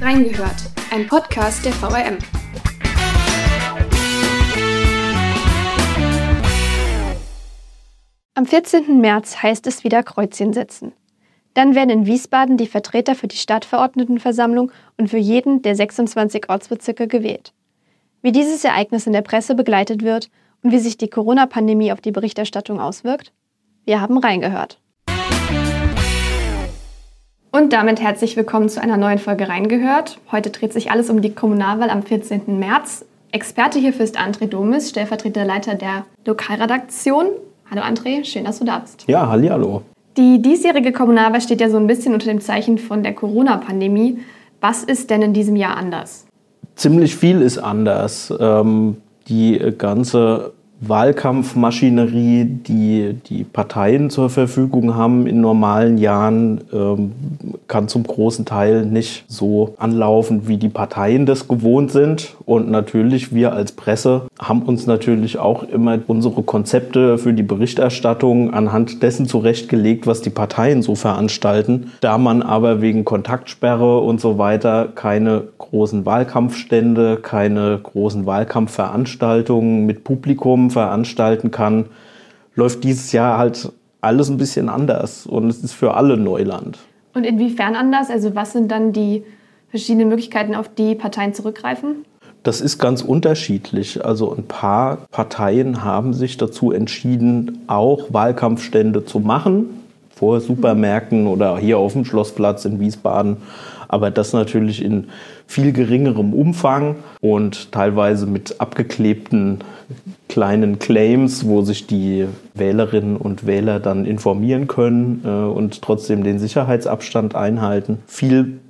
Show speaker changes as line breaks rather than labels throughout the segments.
Reingehört, ein Podcast der VRM. Am 14. März heißt es wieder Kreuzchen setzen. Dann werden in Wiesbaden die Vertreter für die Stadtverordnetenversammlung und für jeden der 26 Ortsbezirke gewählt. Wie dieses Ereignis in der Presse begleitet wird und wie sich die Corona-Pandemie auf die Berichterstattung auswirkt? Wir haben reingehört. Und damit herzlich willkommen zu einer neuen Folge Reingehört. Heute dreht sich alles um die Kommunalwahl am 14. März. Experte hierfür ist André Domis, stellvertretender Leiter der Lokalredaktion. Hallo André, schön, dass du da bist.
Ja, hallo.
Die diesjährige Kommunalwahl steht ja so ein bisschen unter dem Zeichen von der Corona-Pandemie. Was ist denn in diesem Jahr anders?
Ziemlich viel ist anders. Ähm, die ganze Wahlkampfmaschinerie, die die Parteien zur Verfügung haben in normalen Jahren, ähm, kann zum großen Teil nicht so anlaufen, wie die Parteien das gewohnt sind. Und natürlich, wir als Presse haben uns natürlich auch immer unsere Konzepte für die Berichterstattung anhand dessen zurechtgelegt, was die Parteien so veranstalten. Da man aber wegen Kontaktsperre und so weiter keine großen Wahlkampfstände, keine großen Wahlkampfveranstaltungen mit Publikum veranstalten kann, läuft dieses Jahr halt alles ein bisschen anders und es ist für alle Neuland.
Und inwiefern anders? Also was sind dann die verschiedenen Möglichkeiten, auf die Parteien zurückgreifen?
Das ist ganz unterschiedlich. Also ein paar Parteien haben sich dazu entschieden, auch Wahlkampfstände zu machen, vor Supermärkten oder hier auf dem Schlossplatz in Wiesbaden aber das natürlich in viel geringerem Umfang und teilweise mit abgeklebten kleinen Claims, wo sich die Wählerinnen und Wähler dann informieren können äh, und trotzdem den Sicherheitsabstand einhalten. Viel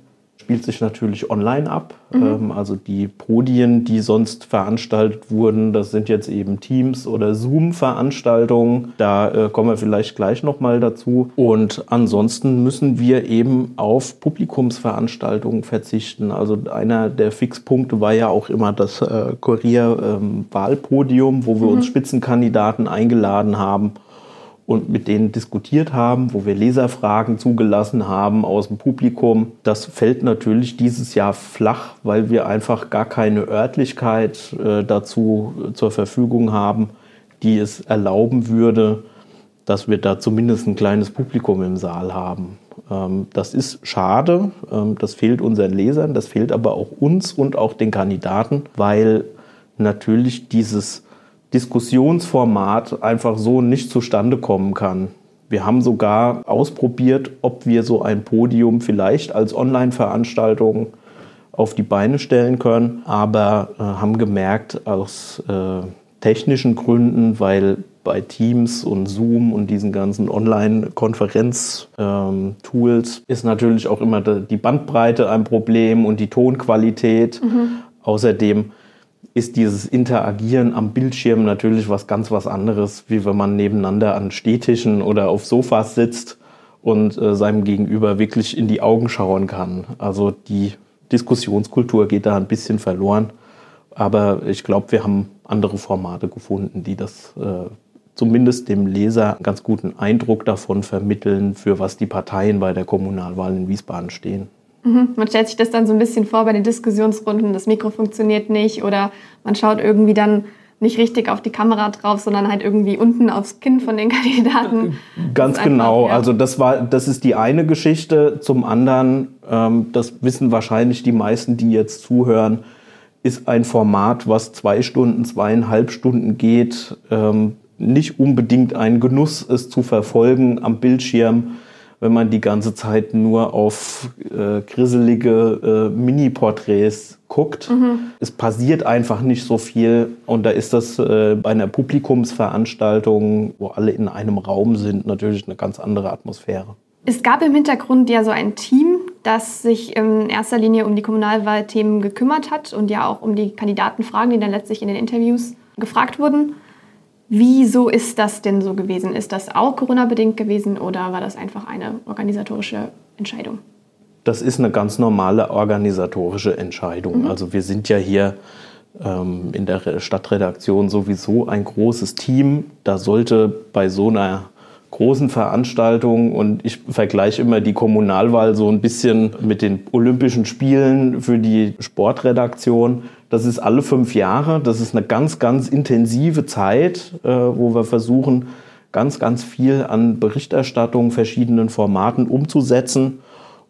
spielt sich natürlich online ab. Mhm. Ähm, also die Podien, die sonst veranstaltet wurden, das sind jetzt eben Teams oder Zoom-Veranstaltungen. Da äh, kommen wir vielleicht gleich nochmal dazu. Und ansonsten müssen wir eben auf Publikumsveranstaltungen verzichten. Also einer der Fixpunkte war ja auch immer das äh, Kurier-Wahlpodium, ähm, wo wir mhm. uns Spitzenkandidaten eingeladen haben und mit denen diskutiert haben, wo wir Leserfragen zugelassen haben aus dem Publikum. Das fällt natürlich dieses Jahr flach, weil wir einfach gar keine Örtlichkeit äh, dazu zur Verfügung haben, die es erlauben würde, dass wir da zumindest ein kleines Publikum im Saal haben. Ähm, das ist schade, ähm, das fehlt unseren Lesern, das fehlt aber auch uns und auch den Kandidaten, weil natürlich dieses Diskussionsformat einfach so nicht zustande kommen kann. Wir haben sogar ausprobiert, ob wir so ein Podium vielleicht als Online-Veranstaltung auf die Beine stellen können, aber äh, haben gemerkt, aus äh, technischen Gründen, weil bei Teams und Zoom und diesen ganzen Online-Konferenz-Tools ähm, ist natürlich auch immer die Bandbreite ein Problem und die Tonqualität. Mhm. Außerdem ist dieses Interagieren am Bildschirm natürlich was ganz was anderes, wie wenn man nebeneinander an Stehtischen oder auf Sofas sitzt und äh, seinem Gegenüber wirklich in die Augen schauen kann. Also die Diskussionskultur geht da ein bisschen verloren. Aber ich glaube, wir haben andere Formate gefunden, die das äh, zumindest dem Leser einen ganz guten Eindruck davon vermitteln, für was die Parteien bei der Kommunalwahl in Wiesbaden stehen.
Mhm. Man stellt sich das dann so ein bisschen vor bei den Diskussionsrunden, das Mikro funktioniert nicht oder man schaut irgendwie dann nicht richtig auf die Kamera drauf, sondern halt irgendwie unten aufs Kinn von den Kandidaten.
Ganz einfach, genau. Ja. Also das war, das ist die eine Geschichte. Zum anderen, ähm, das wissen wahrscheinlich die meisten, die jetzt zuhören, ist ein Format, was zwei Stunden, zweieinhalb Stunden geht, ähm, nicht unbedingt ein Genuss, es zu verfolgen am Bildschirm wenn man die ganze Zeit nur auf äh, grisselige äh, Mini-Porträts guckt. Mhm. Es passiert einfach nicht so viel. Und da ist das äh, bei einer Publikumsveranstaltung, wo alle in einem Raum sind, natürlich eine ganz andere Atmosphäre.
Es gab im Hintergrund ja so ein Team, das sich in erster Linie um die Kommunalwahlthemen gekümmert hat und ja auch um die Kandidatenfragen, die dann letztlich in den Interviews gefragt wurden. Wieso ist das denn so gewesen? Ist das auch Corona-bedingt gewesen oder war das einfach eine organisatorische Entscheidung?
Das ist eine ganz normale organisatorische Entscheidung. Mhm. Also wir sind ja hier ähm, in der Stadtredaktion sowieso ein großes Team. Da sollte bei so einer großen Veranstaltungen und ich vergleiche immer die Kommunalwahl so ein bisschen mit den Olympischen Spielen für die Sportredaktion. Das ist alle fünf Jahre. Das ist eine ganz, ganz intensive Zeit, äh, wo wir versuchen, ganz, ganz viel an Berichterstattung, verschiedenen Formaten umzusetzen.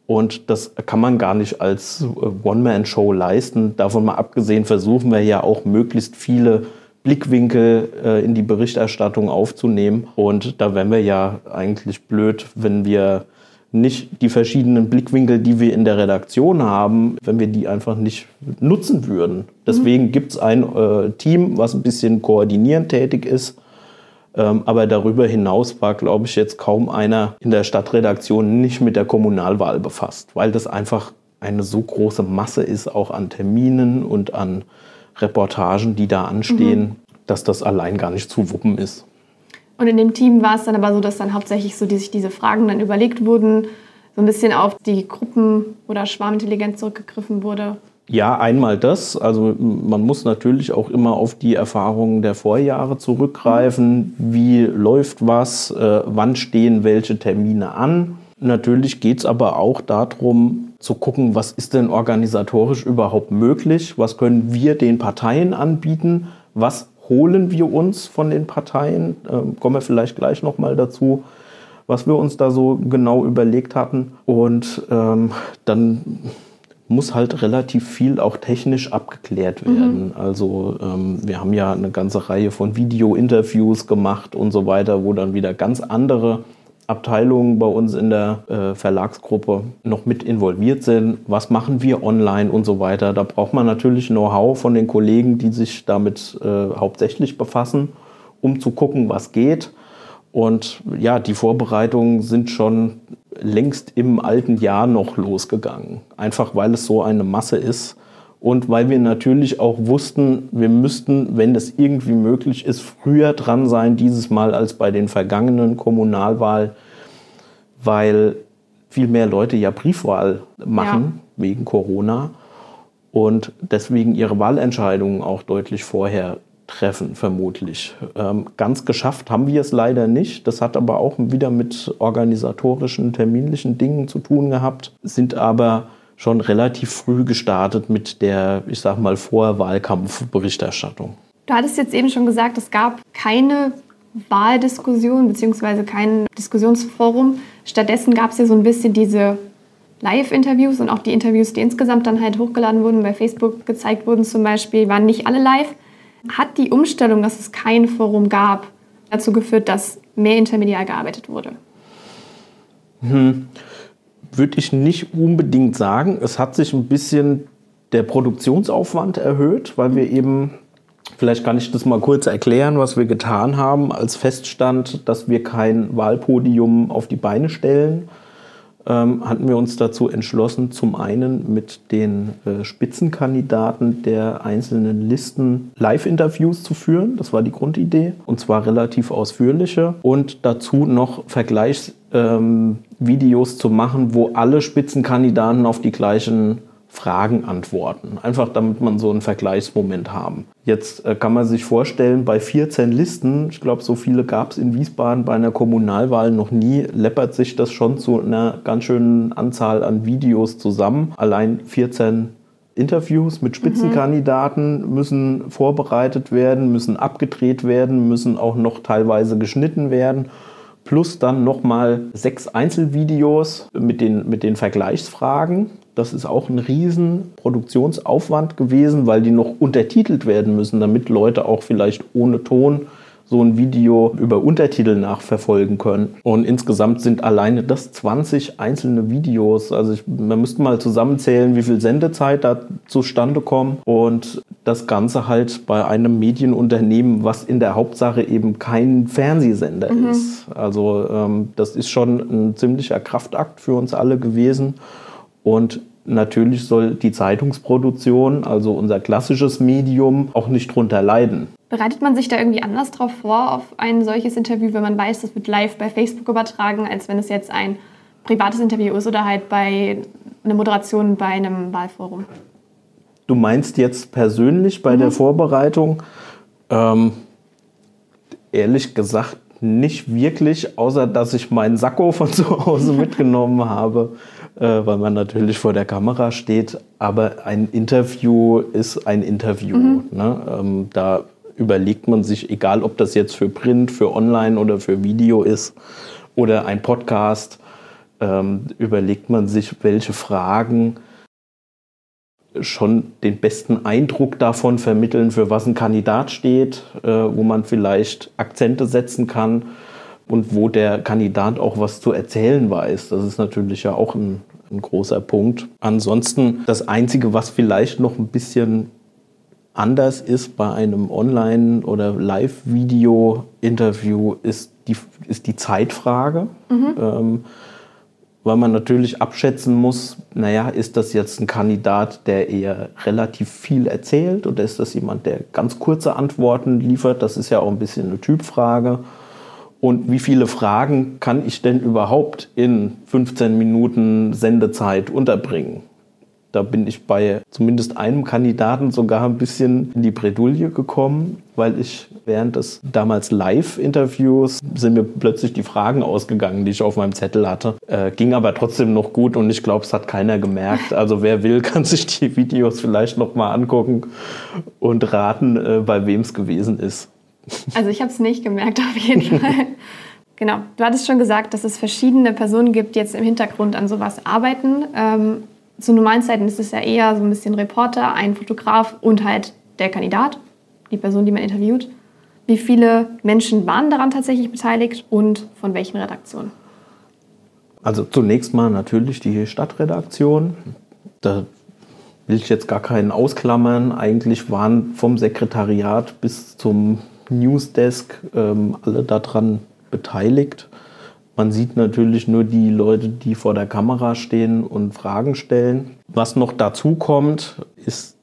Und das kann man gar nicht als äh, One-Man-Show leisten. Davon mal abgesehen versuchen wir ja auch möglichst viele Blickwinkel äh, in die Berichterstattung aufzunehmen. Und da wären wir ja eigentlich blöd, wenn wir nicht die verschiedenen Blickwinkel, die wir in der Redaktion haben, wenn wir die einfach nicht nutzen würden. Deswegen mhm. gibt es ein äh, Team, was ein bisschen koordinierend tätig ist. Ähm, aber darüber hinaus war, glaube ich, jetzt kaum einer in der Stadtredaktion nicht mit der Kommunalwahl befasst, weil das einfach eine so große Masse ist, auch an Terminen und an Reportagen, die da anstehen, mhm. dass das allein gar nicht zu wuppen ist.
Und in dem Team war es dann aber so, dass dann hauptsächlich so die, sich diese Fragen dann überlegt wurden, so ein bisschen auf die Gruppen- oder Schwarmintelligenz zurückgegriffen wurde.
Ja, einmal das. Also man muss natürlich auch immer auf die Erfahrungen der Vorjahre zurückgreifen. Wie läuft was? Äh, wann stehen welche Termine an? Natürlich geht es aber auch darum zu gucken, was ist denn organisatorisch überhaupt möglich? Was können wir den Parteien anbieten? Was holen wir uns von den Parteien? Ähm, kommen wir vielleicht gleich nochmal dazu, was wir uns da so genau überlegt hatten. Und ähm, dann muss halt relativ viel auch technisch abgeklärt mhm. werden. Mhm. Also ähm, wir haben ja eine ganze Reihe von Video-Interviews gemacht und so weiter, wo dann wieder ganz andere Abteilungen bei uns in der äh, Verlagsgruppe noch mit involviert sind. Was machen wir online und so weiter? Da braucht man natürlich Know-how von den Kollegen, die sich damit äh, hauptsächlich befassen, um zu gucken, was geht. Und ja, die Vorbereitungen sind schon längst im alten Jahr noch losgegangen. Einfach weil es so eine Masse ist und weil wir natürlich auch wussten, wir müssten, wenn es irgendwie möglich ist, früher dran sein dieses Mal als bei den vergangenen Kommunalwahlen, weil viel mehr Leute ja Briefwahl machen ja. wegen Corona und deswegen ihre Wahlentscheidungen auch deutlich vorher treffen, vermutlich. Ähm, ganz geschafft haben wir es leider nicht. Das hat aber auch wieder mit organisatorischen, terminlichen Dingen zu tun gehabt, sind aber schon relativ früh gestartet mit der, ich sag mal, Vorwahlkampfberichterstattung.
Du hattest jetzt eben schon gesagt, es gab keine Wahldiskussion bzw. kein Diskussionsforum. Stattdessen gab es ja so ein bisschen diese Live-Interviews und auch die Interviews, die insgesamt dann halt hochgeladen wurden, bei Facebook gezeigt wurden zum Beispiel, waren nicht alle live. Hat die Umstellung, dass es kein Forum gab, dazu geführt, dass mehr intermedial gearbeitet wurde?
Hm würde ich nicht unbedingt sagen. Es hat sich ein bisschen der Produktionsaufwand erhöht, weil wir eben, vielleicht kann ich das mal kurz erklären, was wir getan haben, als feststand, dass wir kein Wahlpodium auf die Beine stellen, ähm, hatten wir uns dazu entschlossen, zum einen mit den äh, Spitzenkandidaten der einzelnen Listen Live-Interviews zu führen. Das war die Grundidee. Und zwar relativ ausführliche. Und dazu noch Vergleichs ähm, Videos zu machen, wo alle Spitzenkandidaten auf die gleichen Fragen antworten. Einfach damit man so einen Vergleichsmoment haben. Jetzt äh, kann man sich vorstellen, bei 14 Listen, ich glaube, so viele gab es in Wiesbaden bei einer Kommunalwahl noch nie, läppert sich das schon zu einer ganz schönen Anzahl an Videos zusammen. Allein 14 Interviews mit Spitzenkandidaten mhm. müssen vorbereitet werden, müssen abgedreht werden, müssen auch noch teilweise geschnitten werden plus dann nochmal sechs Einzelvideos mit den, mit den Vergleichsfragen. Das ist auch ein riesen Produktionsaufwand gewesen, weil die noch untertitelt werden müssen, damit Leute auch vielleicht ohne Ton so ein Video über Untertitel nachverfolgen können. Und insgesamt sind alleine das 20 einzelne Videos. Also ich, man müsste mal zusammenzählen, wie viel Sendezeit da zustande kommt. Und das Ganze halt bei einem Medienunternehmen, was in der Hauptsache eben kein Fernsehsender mhm. ist. Also ähm, das ist schon ein ziemlicher Kraftakt für uns alle gewesen. Und natürlich soll die Zeitungsproduktion, also unser klassisches Medium, auch nicht drunter leiden.
Bereitet man sich da irgendwie anders drauf vor auf ein solches Interview, wenn man weiß, das wird live bei Facebook übertragen, als wenn es jetzt ein privates Interview ist oder halt bei einer Moderation bei einem Wahlforum?
Du meinst jetzt persönlich bei mhm. der Vorbereitung? Ähm, ehrlich gesagt nicht wirklich, außer dass ich meinen Sakko von zu Hause mitgenommen habe, weil man natürlich vor der Kamera steht. Aber ein Interview ist ein Interview. Mhm. Ne? Ähm, da überlegt man sich, egal ob das jetzt für Print, für Online oder für Video ist oder ein Podcast, ähm, überlegt man sich, welche Fragen schon den besten Eindruck davon vermitteln, für was ein Kandidat steht, äh, wo man vielleicht Akzente setzen kann und wo der Kandidat auch was zu erzählen weiß. Das ist natürlich ja auch ein, ein großer Punkt. Ansonsten das Einzige, was vielleicht noch ein bisschen anders ist bei einem Online- oder Live-Video-Interview, ist die, ist die Zeitfrage. Mhm. Ähm, weil man natürlich abschätzen muss, naja, ist das jetzt ein Kandidat, der eher relativ viel erzählt oder ist das jemand, der ganz kurze Antworten liefert? Das ist ja auch ein bisschen eine Typfrage. Und wie viele Fragen kann ich denn überhaupt in 15 Minuten Sendezeit unterbringen? Da bin ich bei zumindest einem Kandidaten sogar ein bisschen in die Bredouille gekommen, weil ich während des damals Live-Interviews sind mir plötzlich die Fragen ausgegangen, die ich auf meinem Zettel hatte. Äh, ging aber trotzdem noch gut und ich glaube, es hat keiner gemerkt. Also wer will, kann sich die Videos vielleicht noch mal angucken und raten, äh, bei wem es gewesen ist.
Also ich habe es nicht gemerkt auf jeden Fall. Genau, du hattest schon gesagt, dass es verschiedene Personen gibt, die jetzt im Hintergrund an sowas arbeiten. Ähm, zu normalen Zeiten ist es ja eher so ein bisschen Reporter, ein Fotograf und halt der Kandidat, die Person, die man interviewt. Wie viele Menschen waren daran tatsächlich beteiligt und von welchen Redaktionen?
Also zunächst mal natürlich die Stadtredaktion. Da will ich jetzt gar keinen ausklammern. Eigentlich waren vom Sekretariat bis zum Newsdesk ähm, alle daran beteiligt. Man sieht natürlich nur die Leute, die vor der Kamera stehen und Fragen stellen. Was noch dazu kommt, ist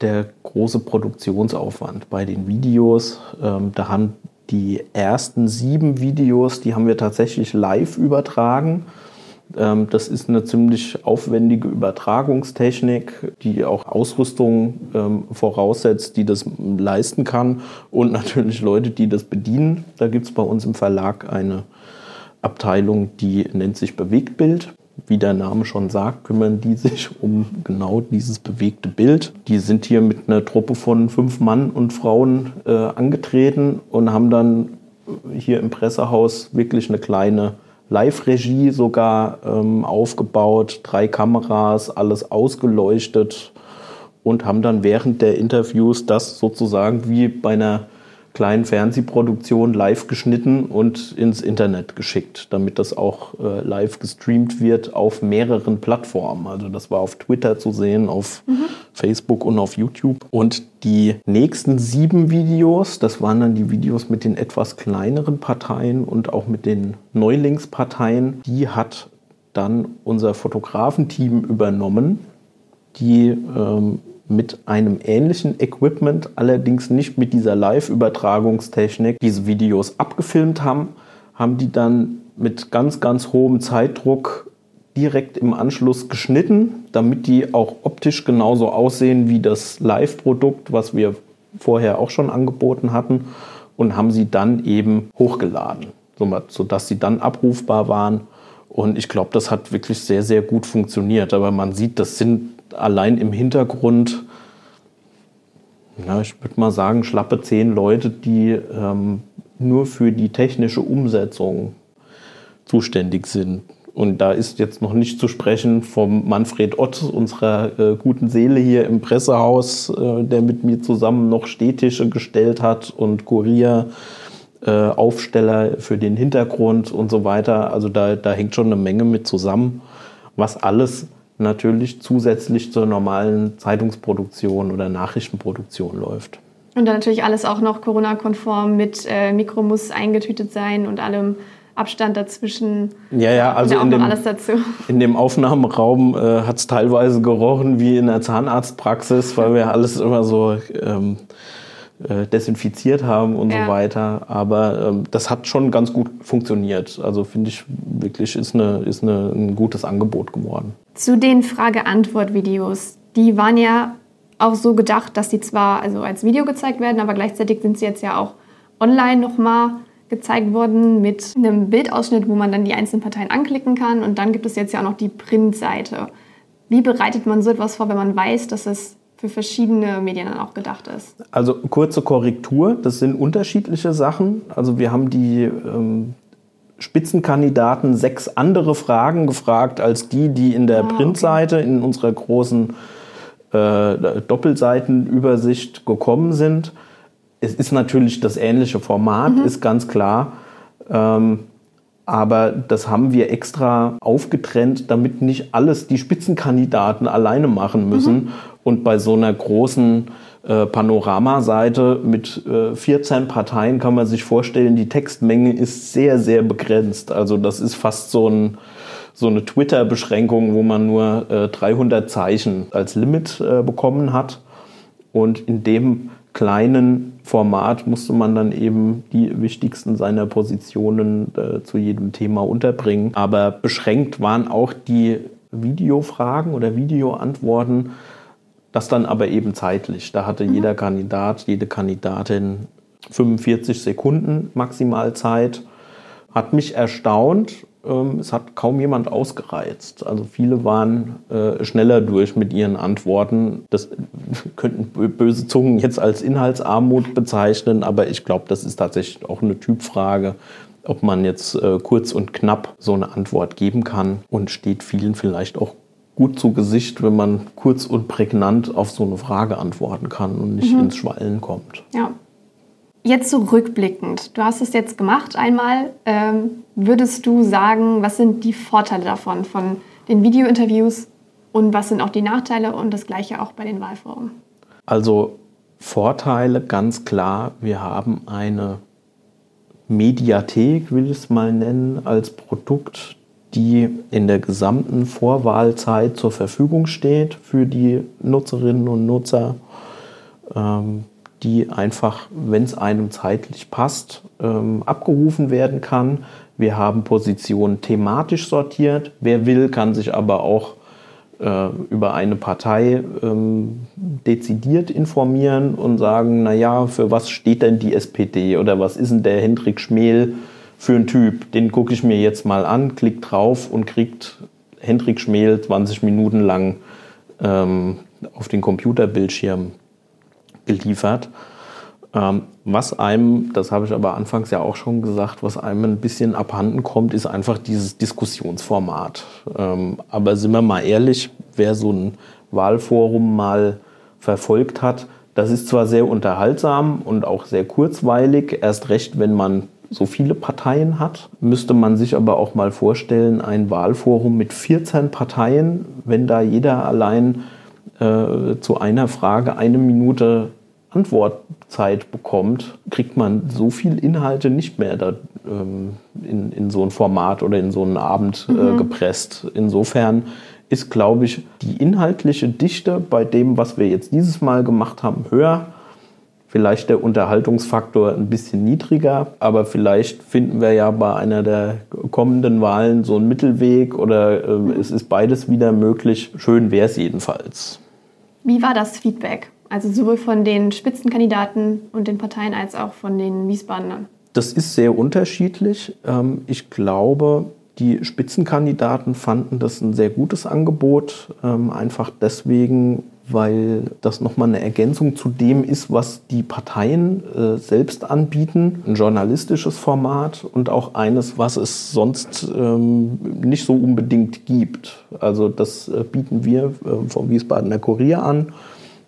der große Produktionsaufwand bei den Videos. Ähm, da haben die ersten sieben Videos, die haben wir tatsächlich live übertragen. Ähm, das ist eine ziemlich aufwendige Übertragungstechnik, die auch Ausrüstung ähm, voraussetzt, die das leisten kann und natürlich Leute, die das bedienen. Da gibt es bei uns im Verlag eine Abteilung, die nennt sich Bewegtbild. Wie der Name schon sagt, kümmern die sich um genau dieses bewegte Bild. Die sind hier mit einer Truppe von fünf Mann und Frauen äh, angetreten und haben dann hier im Pressehaus wirklich eine kleine Live-Regie sogar ähm, aufgebaut, drei Kameras, alles ausgeleuchtet und haben dann während der Interviews das sozusagen wie bei einer kleinen Fernsehproduktion live geschnitten und ins Internet geschickt, damit das auch äh, live gestreamt wird auf mehreren Plattformen. Also das war auf Twitter zu sehen, auf mhm. Facebook und auf YouTube. Und die nächsten sieben Videos, das waren dann die Videos mit den etwas kleineren Parteien und auch mit den Neulingsparteien, die hat dann unser Fotografenteam übernommen, die ähm, mit einem ähnlichen Equipment, allerdings nicht mit dieser Live-Übertragungstechnik, diese Videos abgefilmt haben, haben die dann mit ganz, ganz hohem Zeitdruck direkt im Anschluss geschnitten, damit die auch optisch genauso aussehen wie das Live-Produkt, was wir vorher auch schon angeboten hatten und haben sie dann eben hochgeladen, sodass sie dann abrufbar waren. Und ich glaube, das hat wirklich sehr, sehr gut funktioniert. Aber man sieht, das sind allein im Hintergrund, ja, ich würde mal sagen, schlappe zehn Leute, die ähm, nur für die technische Umsetzung zuständig sind. Und da ist jetzt noch nicht zu sprechen vom Manfred Ott, unserer äh, guten Seele hier im Pressehaus, äh, der mit mir zusammen noch Stehtische gestellt hat und Kurier. Äh, Aufsteller für den Hintergrund und so weiter. Also da, da hängt schon eine Menge mit zusammen, was alles natürlich zusätzlich zur normalen Zeitungsproduktion oder Nachrichtenproduktion läuft.
Und dann natürlich alles auch noch Corona-konform mit äh, Mikro muss eingetütet sein und allem Abstand dazwischen.
Ja, ja, also in dem, alles dazu. in dem Aufnahmeraum äh, hat es teilweise gerochen wie in der Zahnarztpraxis, weil wir alles immer so ähm, äh, desinfiziert haben und ja. so weiter. Aber ähm, das hat schon ganz gut funktioniert. Also finde ich wirklich, ist, eine, ist eine, ein gutes Angebot geworden.
Zu den Frage-Antwort-Videos. Die waren ja auch so gedacht, dass die zwar also als Video gezeigt werden, aber gleichzeitig sind sie jetzt ja auch online nochmal gezeigt worden mit einem Bildausschnitt, wo man dann die einzelnen Parteien anklicken kann. Und dann gibt es jetzt ja auch noch die Printseite. Wie bereitet man so etwas vor, wenn man weiß, dass es für verschiedene Medien dann auch gedacht ist?
Also kurze Korrektur, das sind unterschiedliche Sachen. Also wir haben die ähm, Spitzenkandidaten sechs andere Fragen gefragt als die, die in der ah, Printseite, okay. in unserer großen äh, Doppelseitenübersicht gekommen sind. Es ist natürlich das ähnliche Format, mhm. ist ganz klar. Ähm, aber das haben wir extra aufgetrennt, damit nicht alles die Spitzenkandidaten alleine machen müssen. Mhm. Und bei so einer großen äh, Panoramaseite mit äh, 14 Parteien kann man sich vorstellen, die Textmenge ist sehr, sehr begrenzt. Also das ist fast so, ein, so eine Twitter-Beschränkung, wo man nur äh, 300 Zeichen als Limit äh, bekommen hat. Und in dem kleinen Format musste man dann eben die wichtigsten seiner Positionen äh, zu jedem Thema unterbringen. Aber beschränkt waren auch die Videofragen oder Videoantworten, das dann aber eben zeitlich. Da hatte mhm. jeder Kandidat, jede Kandidatin 45 Sekunden Maximalzeit. Hat mich erstaunt, ähm, es hat kaum jemand ausgereizt. Also viele waren äh, schneller durch mit ihren Antworten. Das könnten böse Zungen jetzt als Inhaltsarmut bezeichnen, aber ich glaube, das ist tatsächlich auch eine Typfrage, ob man jetzt äh, kurz und knapp so eine Antwort geben kann und steht vielen vielleicht auch gut zu Gesicht, wenn man kurz und prägnant auf so eine Frage antworten kann und nicht mhm. ins Schwallen kommt.
Ja. Jetzt so rückblickend, du hast es jetzt gemacht einmal. Ähm, würdest du sagen, was sind die Vorteile davon, von den Videointerviews und was sind auch die Nachteile und das gleiche auch bei den Wahlforen?
Also Vorteile ganz klar, wir haben eine Mediathek, will ich es mal nennen, als Produkt, die in der gesamten Vorwahlzeit zur Verfügung steht für die Nutzerinnen und Nutzer. Ähm, die einfach, wenn es einem zeitlich passt, ähm, abgerufen werden kann. Wir haben Positionen thematisch sortiert. Wer will, kann sich aber auch äh, über eine Partei ähm, dezidiert informieren und sagen, naja, für was steht denn die SPD oder was ist denn der Hendrik Schmel für ein Typ? Den gucke ich mir jetzt mal an, klickt drauf und kriegt Hendrik Schmel 20 Minuten lang ähm, auf den Computerbildschirm geliefert. Ähm, was einem, das habe ich aber anfangs ja auch schon gesagt, was einem ein bisschen abhanden kommt, ist einfach dieses Diskussionsformat. Ähm, aber sind wir mal ehrlich, wer so ein Wahlforum mal verfolgt hat, das ist zwar sehr unterhaltsam und auch sehr kurzweilig, erst recht, wenn man so viele Parteien hat, müsste man sich aber auch mal vorstellen, ein Wahlforum mit 14 Parteien, wenn da jeder allein äh, zu einer Frage eine Minute Antwortzeit bekommt, kriegt man so viel Inhalte nicht mehr da, ähm, in, in so ein Format oder in so einen Abend äh, mhm. gepresst. Insofern ist, glaube ich, die inhaltliche Dichte bei dem, was wir jetzt dieses Mal gemacht haben, höher. Vielleicht der Unterhaltungsfaktor ein bisschen niedriger, aber vielleicht finden wir ja bei einer der kommenden Wahlen so einen Mittelweg oder äh, es ist beides wieder möglich. Schön wäre es jedenfalls.
Wie war das Feedback? Also sowohl von den Spitzenkandidaten und den Parteien als auch von den Wiesbadenern.
Das ist sehr unterschiedlich. Ähm, ich glaube, die Spitzenkandidaten fanden das ein sehr gutes Angebot, ähm, einfach deswegen, weil das nochmal eine Ergänzung zu dem ist, was die Parteien äh, selbst anbieten. Ein journalistisches Format und auch eines, was es sonst ähm, nicht so unbedingt gibt. Also das äh, bieten wir äh, vom Wiesbadener Kurier an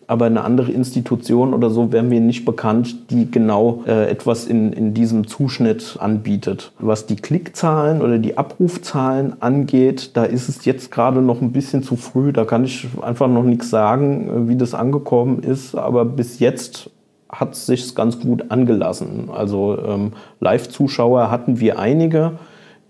aber eine andere Institution oder so wäre mir nicht bekannt, die genau äh, etwas in, in diesem Zuschnitt anbietet. Was die Klickzahlen oder die Abrufzahlen angeht, da ist es jetzt gerade noch ein bisschen zu früh. Da kann ich einfach noch nichts sagen, äh, wie das angekommen ist. Aber bis jetzt hat es sich ganz gut angelassen. Also ähm, Live-Zuschauer hatten wir einige.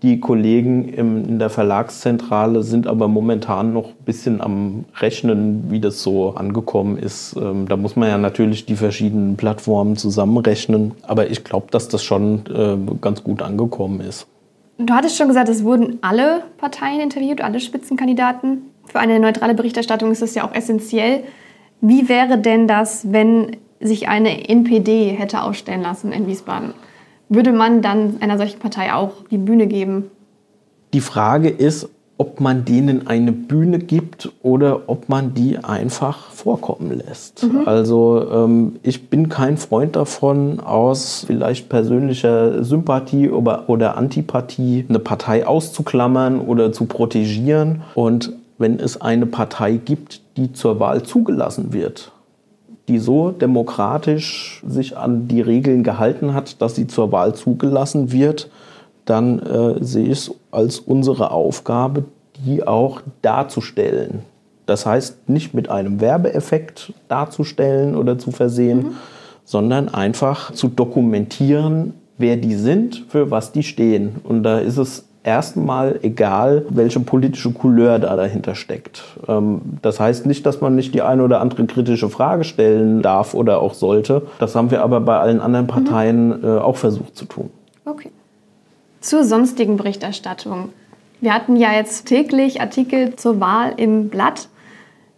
Die Kollegen im, in der Verlagszentrale sind aber momentan noch ein bisschen am Rechnen, wie das so angekommen ist. Ähm, da muss man ja natürlich die verschiedenen Plattformen zusammenrechnen. Aber ich glaube, dass das schon äh, ganz gut angekommen ist.
Du hattest schon gesagt, es wurden alle Parteien interviewt, alle Spitzenkandidaten. Für eine neutrale Berichterstattung ist das ja auch essentiell. Wie wäre denn das, wenn sich eine NPD hätte aufstellen lassen in Wiesbaden? Würde man dann einer solchen Partei auch die Bühne geben?
Die Frage ist, ob man denen eine Bühne gibt oder ob man die einfach vorkommen lässt. Mhm. Also ähm, ich bin kein Freund davon, aus vielleicht persönlicher Sympathie oder, oder Antipathie eine Partei auszuklammern oder zu protegieren. Und wenn es eine Partei gibt, die zur Wahl zugelassen wird, die so demokratisch sich an die Regeln gehalten hat, dass sie zur Wahl zugelassen wird, dann äh, sehe ich es als unsere Aufgabe, die auch darzustellen. Das heißt, nicht mit einem Werbeeffekt darzustellen oder zu versehen, mhm. sondern einfach zu dokumentieren, wer die sind, für was die stehen. Und da ist es erstmal egal, welche politische Couleur da dahinter steckt. Ähm, das heißt nicht, dass man nicht die eine oder andere kritische Frage stellen darf oder auch sollte. Das haben wir aber bei allen anderen mhm. Parteien mhm. auch versucht zu tun.
Okay. Zur sonstigen Berichterstattung. Wir hatten ja jetzt täglich Artikel zur Wahl im Blatt.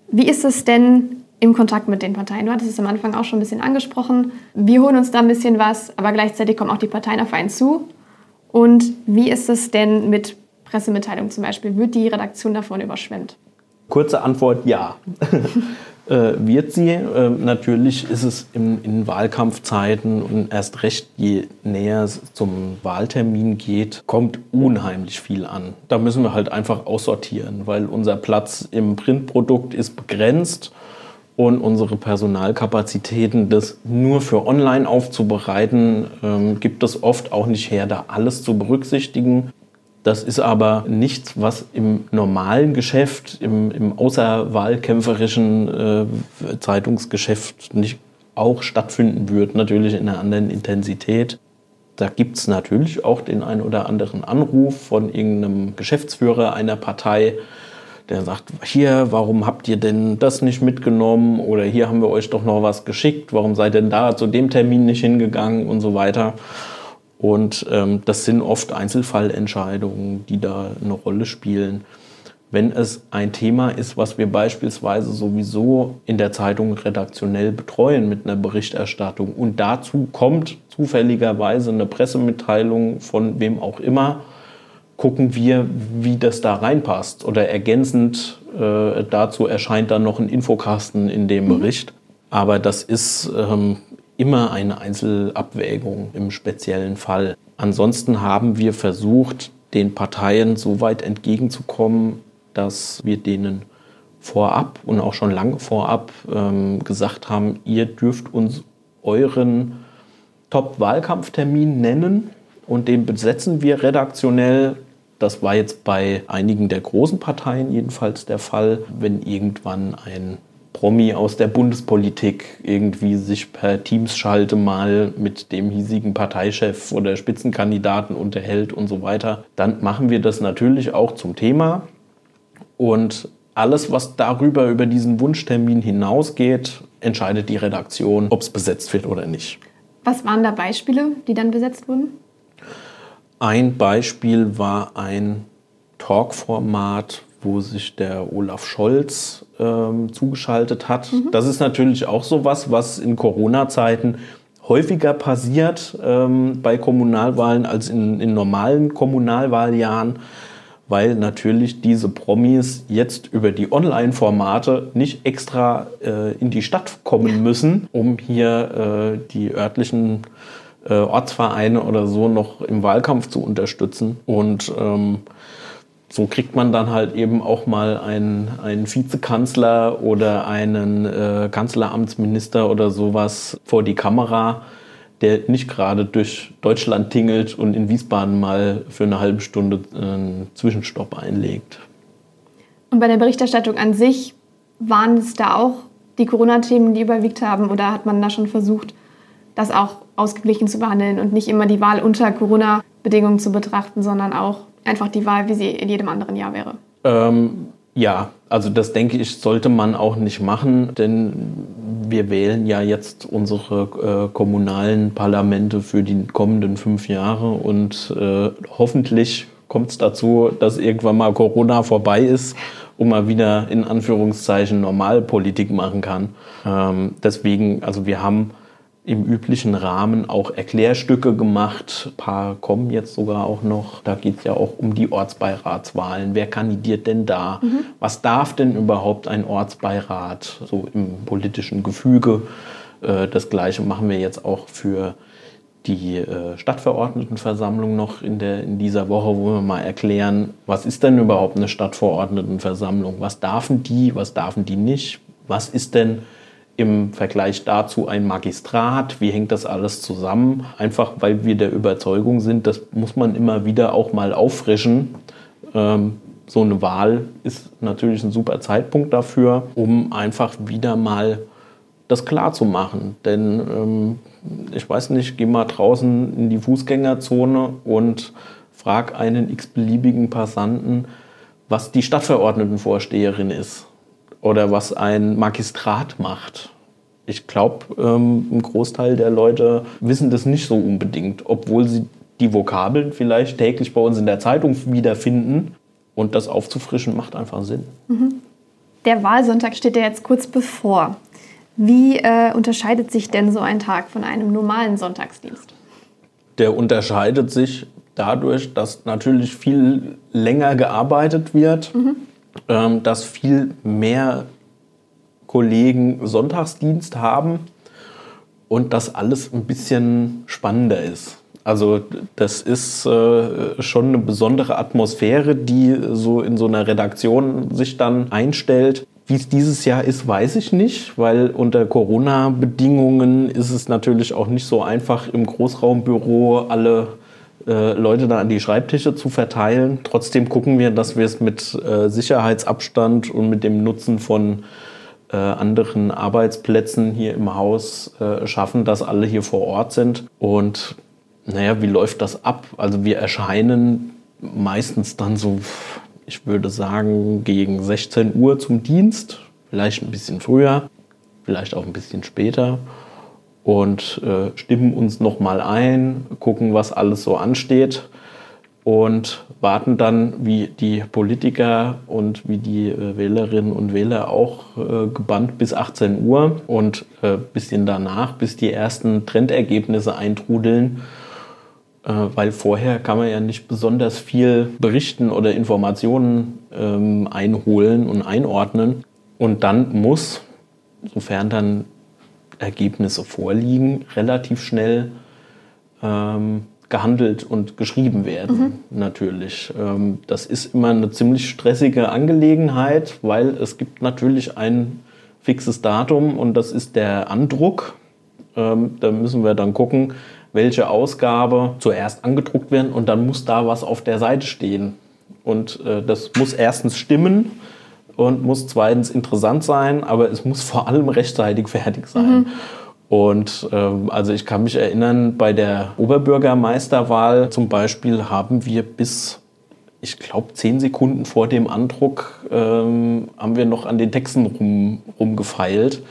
Wie ist es denn im Kontakt mit den Parteien? Du hattest es am Anfang auch schon ein bisschen angesprochen. Wir holen uns da ein bisschen was, aber gleichzeitig kommen auch die Parteien auf einen zu. Und wie ist es denn mit Pressemitteilungen zum Beispiel? Wird die Redaktion davon überschwemmt?
Kurze Antwort, ja. äh, wird sie. Äh, natürlich ist es in, in, Wahlkampfzeiten und erst recht, je näher es zum Wahltermin geht, kommt unheimlich viel an. Da müssen wir halt einfach aussortieren, weil unser Platz im Printprodukt ist begrenzt und unsere Personalkapazitäten, das nur für online aufzubereiten, ähm, gibt es oft auch nicht her, da alles zu berücksichtigen. Das ist aber nichts, was im normalen Geschäft, im, im außerwahlkämpferischen äh, Zeitungsgeschäft nicht auch stattfinden wird, natürlich in einer anderen Intensität. Da gibt es natürlich auch den einen oder anderen Anruf von irgendeinem Geschäftsführer einer Partei, der sagt, hier, warum habt ihr denn das nicht mitgenommen? Oder hier haben wir euch doch noch was geschickt, warum seid denn da zu dem Termin nicht hingegangen und so weiter. Und ähm, das sind oft Einzelfallentscheidungen, die da eine Rolle spielen. Wenn es ein Thema ist, was wir beispielsweise sowieso in der Zeitung redaktionell betreuen mit einer Berichterstattung und dazu kommt zufälligerweise eine Pressemitteilung von wem auch immer, gucken wir, wie das da reinpasst. Oder ergänzend äh, dazu erscheint dann noch ein Infokasten in dem mhm. Bericht. Aber das ist ähm, immer eine Einzelabwägung im speziellen Fall. Ansonsten haben wir versucht, den Parteien so weit entgegenzukommen, dass wir denen vorab und auch schon lange vorab ähm, gesagt haben, ihr dürft uns euren Top-Wahlkampftermin nennen und den besetzen wir redaktionell. Das war jetzt bei einigen der großen Parteien jedenfalls der Fall, wenn irgendwann ein Promi aus der Bundespolitik irgendwie sich per Teams-Schalte mal mit dem hiesigen Parteichef oder Spitzenkandidaten unterhält und so weiter, dann machen wir das natürlich auch zum Thema. Und alles, was darüber, über diesen Wunschtermin hinausgeht, entscheidet die Redaktion, ob es besetzt wird oder nicht.
Was waren da Beispiele, die dann besetzt wurden?
Ein Beispiel war ein Talkformat, wo sich der Olaf Scholz ähm, zugeschaltet hat. Mhm. Das ist natürlich auch so was, was in Corona-Zeiten häufiger passiert ähm, bei Kommunalwahlen als in, in normalen Kommunalwahljahren, weil natürlich diese Promis jetzt über die Online-Formate nicht extra äh, in die Stadt kommen müssen, um hier äh, die örtlichen äh, Ortsvereine oder so noch im Wahlkampf zu unterstützen. Und ähm, so kriegt man dann halt eben auch mal einen, einen Vizekanzler oder einen äh, Kanzleramtsminister oder sowas vor die Kamera, der nicht gerade durch Deutschland tingelt und in Wiesbaden mal für eine halbe Stunde einen Zwischenstopp einlegt.
Und bei der Berichterstattung an sich waren es da auch die Corona-Themen, die überwiegt haben oder hat man da schon versucht, das auch ausgeglichen zu behandeln und nicht immer die Wahl unter Corona-Bedingungen zu betrachten, sondern auch einfach die Wahl, wie sie in jedem anderen Jahr wäre.
Ähm, ja, also das denke ich, sollte man auch nicht machen, denn wir wählen ja jetzt unsere äh, kommunalen Parlamente für die kommenden fünf Jahre und äh, hoffentlich kommt es dazu, dass irgendwann mal Corona vorbei ist und man wieder in Anführungszeichen Normalpolitik machen kann. Ähm, deswegen, also wir haben im üblichen Rahmen auch Erklärstücke gemacht. Ein paar kommen jetzt sogar auch noch. Da geht es ja auch um die Ortsbeiratswahlen. Wer kandidiert denn da? Mhm. Was darf denn überhaupt ein Ortsbeirat so im politischen Gefüge? Äh, das Gleiche machen wir jetzt auch für die äh, Stadtverordnetenversammlung noch in, der, in dieser Woche, wo wir mal erklären, was ist denn überhaupt eine Stadtverordnetenversammlung? Was darfen die, was darfen die nicht? Was ist denn im Vergleich dazu ein Magistrat? Wie hängt das alles zusammen? Einfach weil wir der Überzeugung sind, das muss man immer wieder auch mal auffrischen. Ähm, so eine Wahl ist natürlich ein super Zeitpunkt dafür, um einfach wieder mal das klar zu machen. Denn ähm, ich weiß nicht, geh mal draußen in die Fußgängerzone und frag einen x-beliebigen Passanten, was die Stadtverordnetenvorsteherin ist oder was ein Magistrat macht. Ich glaube, ähm, ein Großteil der Leute wissen das nicht so unbedingt, obwohl sie die Vokabeln vielleicht täglich bei uns in der Zeitung wiederfinden. Und das aufzufrischen macht einfach Sinn. Mhm.
Der Wahlsonntag steht ja jetzt kurz bevor. Wie äh, unterscheidet sich denn so ein Tag von einem normalen Sonntagsdienst?
Der unterscheidet sich dadurch, dass natürlich viel länger gearbeitet wird, mhm. Ähm, dass viel mehr Kollegen Sonntagsdienst haben und dass alles ein bisschen spannender ist. Also das ist äh, schon eine besondere Atmosphäre, die so in so einer Redaktion sich dann einstellt. Wie es dieses Jahr ist, weiß ich nicht, weil unter Corona-Bedingungen ist es natürlich auch nicht so einfach, im Großraumbüro alle äh, Leute da an die Schreibtische zu verteilen. Trotzdem gucken wir, dass wir es mit äh, Sicherheitsabstand und mit dem Nutzen von äh, anderen Arbeitsplätzen hier im Haus äh, schaffen, dass alle hier vor Ort sind. Und naja, wie läuft das ab? Also wir erscheinen meistens dann so ich würde sagen, gegen 16 Uhr zum Dienst, vielleicht ein bisschen früher, vielleicht auch ein bisschen später und äh, stimmen uns nochmal ein, gucken, was alles so ansteht und warten dann, wie die Politiker und wie die äh, Wählerinnen und Wähler auch äh, gebannt bis 18 Uhr und äh, bisschen danach, bis die ersten Trendergebnisse eintrudeln äh, weil vorher kann man ja nicht besonders viel berichten oder Informationen ähm, einholen und einordnen. Und dann muss, sofern dann Ergebnisse vorliegen, relativ schnell ähm, gehandelt und geschrieben werden, mhm. natürlich. Ähm, das ist immer eine ziemlich stressige Angelegenheit, weil es gibt natürlich ein fixes Datum und das ist der Andruck. Ähm, da müssen wir dann gucken, welche Ausgabe zuerst angedruckt werden und dann muss da was auf der Seite stehen. Und äh, das muss erstens stimmen und muss zweitens interessant sein, aber es muss vor allem rechtzeitig fertig sein. Mhm. Und ähm, also ich kann mich erinnern, bei der Oberbürgermeisterwahl zum Beispiel haben wir bis, ich glaube, zehn Sekunden vor dem Andruck ähm, haben wir noch an den Texten rum, rumgefeilt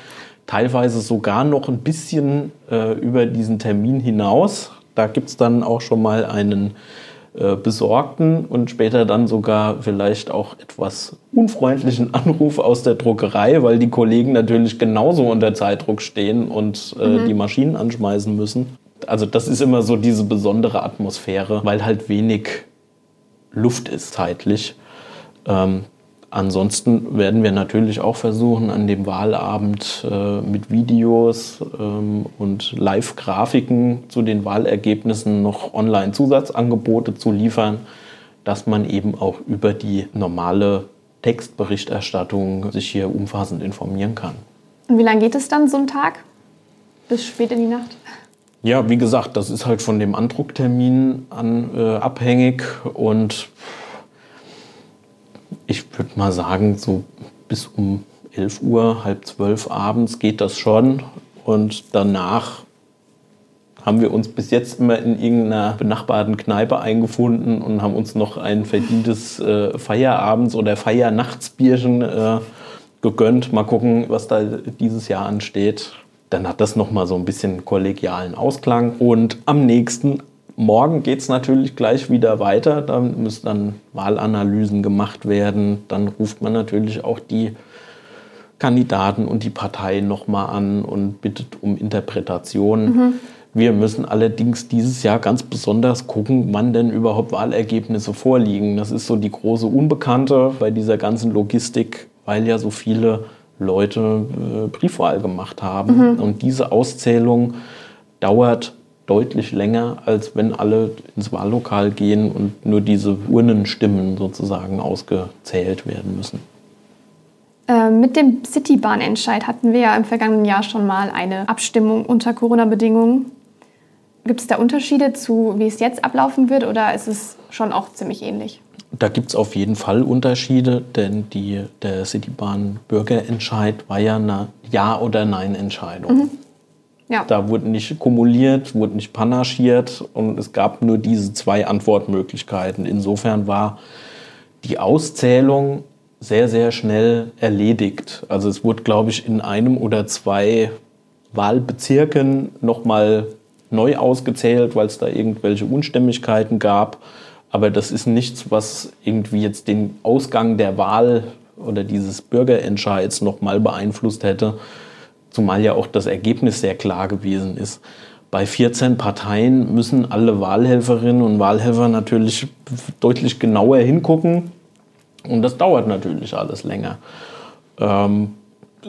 teilweise sogar noch ein bisschen äh, über diesen Termin hinaus. Da gibt es dann auch schon mal einen besorgten und später dann sogar vielleicht auch etwas unfreundlichen Anruf aus der Druckerei, weil die Kollegen natürlich genauso unter Zeitdruck stehen und äh, mhm. die Maschinen anschmeißen müssen. Also das ist immer so diese besondere Atmosphäre, weil halt wenig Luft ist zeitlich. Ähm, Ansonsten werden wir natürlich auch versuchen, an dem Wahlabend äh, mit Videos ähm, und Live-Grafiken zu den Wahlergebnissen noch Online-Zusatzangebote zu liefern, dass man eben auch über die normale Textberichterstattung sich hier umfassend informieren kann.
Und wie lange geht es dann so ein Tag? Bis spät in die Nacht?
Ja, wie gesagt, das ist halt von dem Andrucktermin an äh, abhängig und ich würde mal sagen, so bis um 11 Uhr, halb zwölf abends geht das schon. Und danach haben wir uns bis jetzt immer in irgendeiner benachbarten Kneipe eingefunden und haben uns noch ein verdientes äh, Feierabends- oder Feiernachtsbierchen äh, gegönnt. Mal gucken, was da dieses Jahr ansteht. Dann hat das nochmal so ein bisschen kollegialen Ausklang. Und am nächsten Morgen geht es natürlich gleich wieder weiter. Da müssen dann Wahlanalysen gemacht werden. Dann ruft man natürlich auch die Kandidaten und die Parteien nochmal an und bittet um Interpretation. Mhm. Wir müssen allerdings dieses Jahr ganz besonders gucken, wann denn überhaupt Wahlergebnisse vorliegen. Das ist so die große Unbekannte bei dieser ganzen Logistik, weil ja so viele Leute äh, Briefwahl gemacht haben. Mhm. Und diese Auszählung dauert deutlich länger, als wenn alle ins Wahllokal gehen und nur diese Urnenstimmen sozusagen ausgezählt werden müssen.
Äh, mit dem Citybahn-Entscheid hatten wir ja im vergangenen Jahr schon mal eine Abstimmung unter Corona-Bedingungen. Gibt es da Unterschiede zu, wie es jetzt ablaufen wird, oder ist es schon auch ziemlich ähnlich?
Da gibt es auf jeden Fall Unterschiede, denn die, der Citybahn-Bürgerentscheid war ja eine Ja- oder Nein-Entscheidung. Mhm. Ja. Da wurde nicht kumuliert, wurde nicht panaschiert und es gab nur diese zwei Antwortmöglichkeiten. Insofern war die Auszählung sehr, sehr schnell erledigt. Also es wurde, glaube ich, in einem oder zwei Wahlbezirken nochmal neu ausgezählt, weil es da irgendwelche Unstimmigkeiten gab. Aber das ist nichts, was irgendwie jetzt den Ausgang der Wahl oder dieses Bürgerentscheids nochmal beeinflusst hätte. Zumal ja auch das Ergebnis sehr klar gewesen ist. Bei 14 Parteien müssen alle Wahlhelferinnen und Wahlhelfer natürlich deutlich genauer hingucken. Und das dauert natürlich alles länger. Ähm,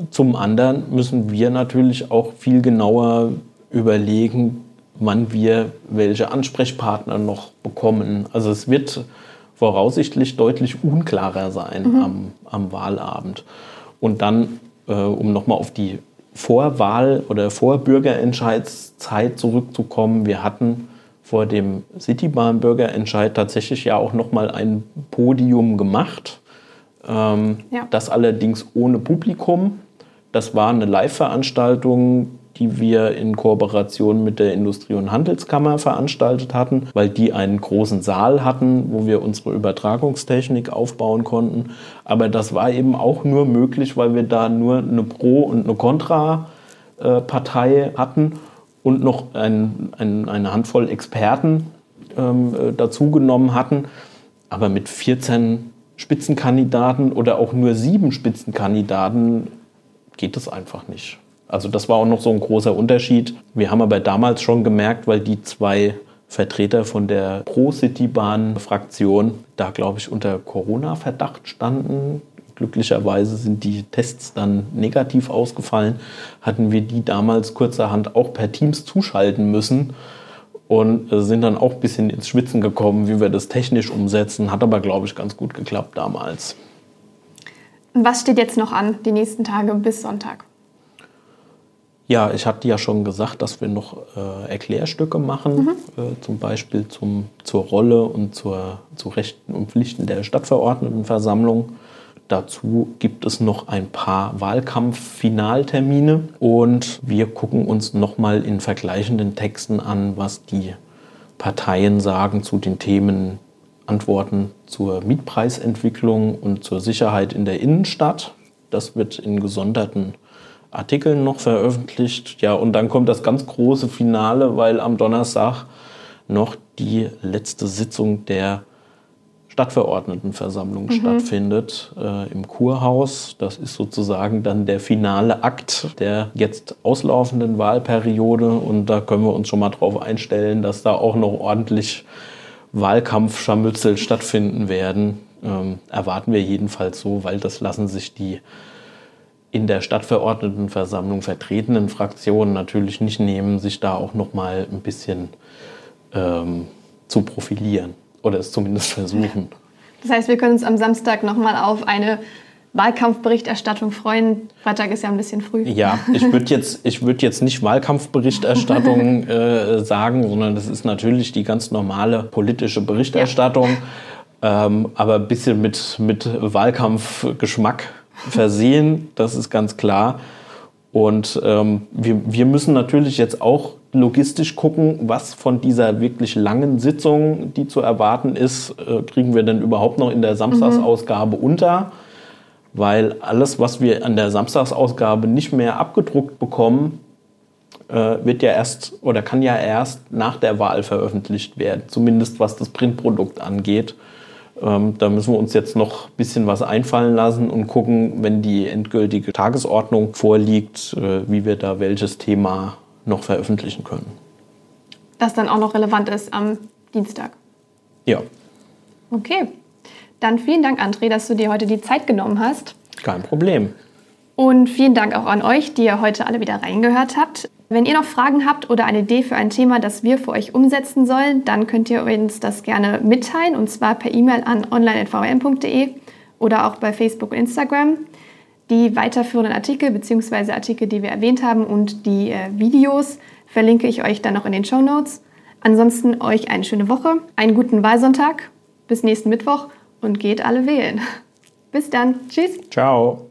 zum anderen müssen wir natürlich auch viel genauer überlegen, wann wir welche Ansprechpartner noch bekommen. Also es wird voraussichtlich deutlich unklarer sein mhm. am, am, Wahlabend. Und dann, äh, um nochmal auf die Vorwahl- oder Vorbürgerentscheidszeit zurückzukommen. Wir hatten vor dem Citybahn-Bürgerentscheid tatsächlich ja auch noch mal ein Podium gemacht. Ähm, ja. Das allerdings ohne Publikum. Das war eine Live-Veranstaltung, die wir in Kooperation mit der Industrie- und Handelskammer veranstaltet hatten, weil die einen großen Saal hatten, wo wir unsere Übertragungstechnik aufbauen konnten. Aber das war eben auch nur möglich, weil wir da nur eine Pro- und eine Kontra-Partei hatten und noch ein, ein, eine Handvoll Experten ähm, äh, dazugenommen hatten. Aber mit 14 Spitzenkandidaten oder auch nur sieben Spitzenkandidaten geht es einfach nicht. Also das war auch noch so ein großer Unterschied. Wir haben aber damals schon gemerkt, weil die zwei Vertreter von der Pro-City-Bahn-Fraktion da, glaube ich, unter Corona-Verdacht standen. Glücklicherweise sind die Tests dann negativ ausgefallen. Hatten wir die damals kurzerhand auch per Teams zuschalten müssen und sind dann auch ein bisschen ins Schwitzen gekommen, wie wir das technisch umsetzen. Hat aber, glaube ich, ganz gut geklappt damals.
Was steht jetzt noch an, die nächsten Tage bis Sonntag?
Ja, ich hatte ja schon gesagt, dass wir noch äh, Erklärstücke machen, mhm. äh, zum Beispiel zum, zur Rolle und zur, zu Rechten und Pflichten der Stadtverordnetenversammlung. Dazu gibt es noch ein paar Wahlkampffinaltermine und wir gucken uns nochmal in vergleichenden Texten an, was die Parteien sagen zu den Themen Antworten zur Mietpreisentwicklung und zur Sicherheit in der Innenstadt. Das wird in gesonderten Artikeln noch veröffentlicht. Ja, und dann kommt das ganz große Finale, weil am Donnerstag noch die letzte Sitzung der Stadtverordnetenversammlung mhm. stattfindet äh, im Kurhaus. Das ist sozusagen dann der finale Akt der jetzt auslaufenden Wahlperiode. Und da können wir uns schon mal drauf einstellen, dass da auch noch ordentlich Wahlkampfscharmützel stattfinden werden. Ähm, erwarten wir jedenfalls so, weil das lassen sich die in der Stadtverordnetenversammlung vertretenen Fraktionen natürlich nicht nehmen, sich da auch noch mal ein bisschen ähm, zu profilieren oder es zumindest versuchen.
Das heißt, wir können uns am Samstag noch mal auf eine Wahlkampfberichterstattung freuen. Freitag ist ja ein bisschen früh.
Ja, ich würde jetzt, würd jetzt nicht Wahlkampfberichterstattung äh, sagen, sondern das ist natürlich die ganz normale politische Berichterstattung, ja. ähm, aber ein bisschen mit, mit Wahlkampfgeschmack versehen, das ist ganz klar. Und ähm, wir, wir müssen natürlich jetzt auch logistisch gucken, was von dieser wirklich langen Sitzung, die zu erwarten ist, äh, kriegen wir denn überhaupt noch in der Samstagsausgabe mhm. unter. Weil alles, was wir an der Samstagsausgabe nicht mehr abgedruckt bekommen, äh, wird ja erst oder kann ja erst nach der Wahl veröffentlicht werden, zumindest was das Printprodukt angeht. Ähm, da müssen wir uns jetzt noch ein bisschen was einfallen lassen und gucken, wenn die endgültige Tagesordnung vorliegt, äh, wie wir da welches Thema noch veröffentlichen können.
Das dann auch noch relevant ist am Dienstag.
Ja.
Okay. Dann vielen Dank, André, dass du dir heute die Zeit genommen hast.
Kein Problem.
Und vielen Dank auch an euch, die ihr heute alle wieder reingehört habt. Wenn ihr noch Fragen habt oder eine Idee für ein Thema, das wir für euch umsetzen sollen, dann könnt ihr uns das gerne mitteilen und zwar per E-Mail an online.vm.de oder auch bei Facebook und Instagram. Die weiterführenden Artikel bzw. Artikel, die wir erwähnt haben und die äh, Videos verlinke ich euch dann noch in den Show Notes. Ansonsten euch eine schöne Woche, einen guten Wahlsonntag, bis nächsten Mittwoch und geht alle wählen. Bis dann. Tschüss.
Ciao.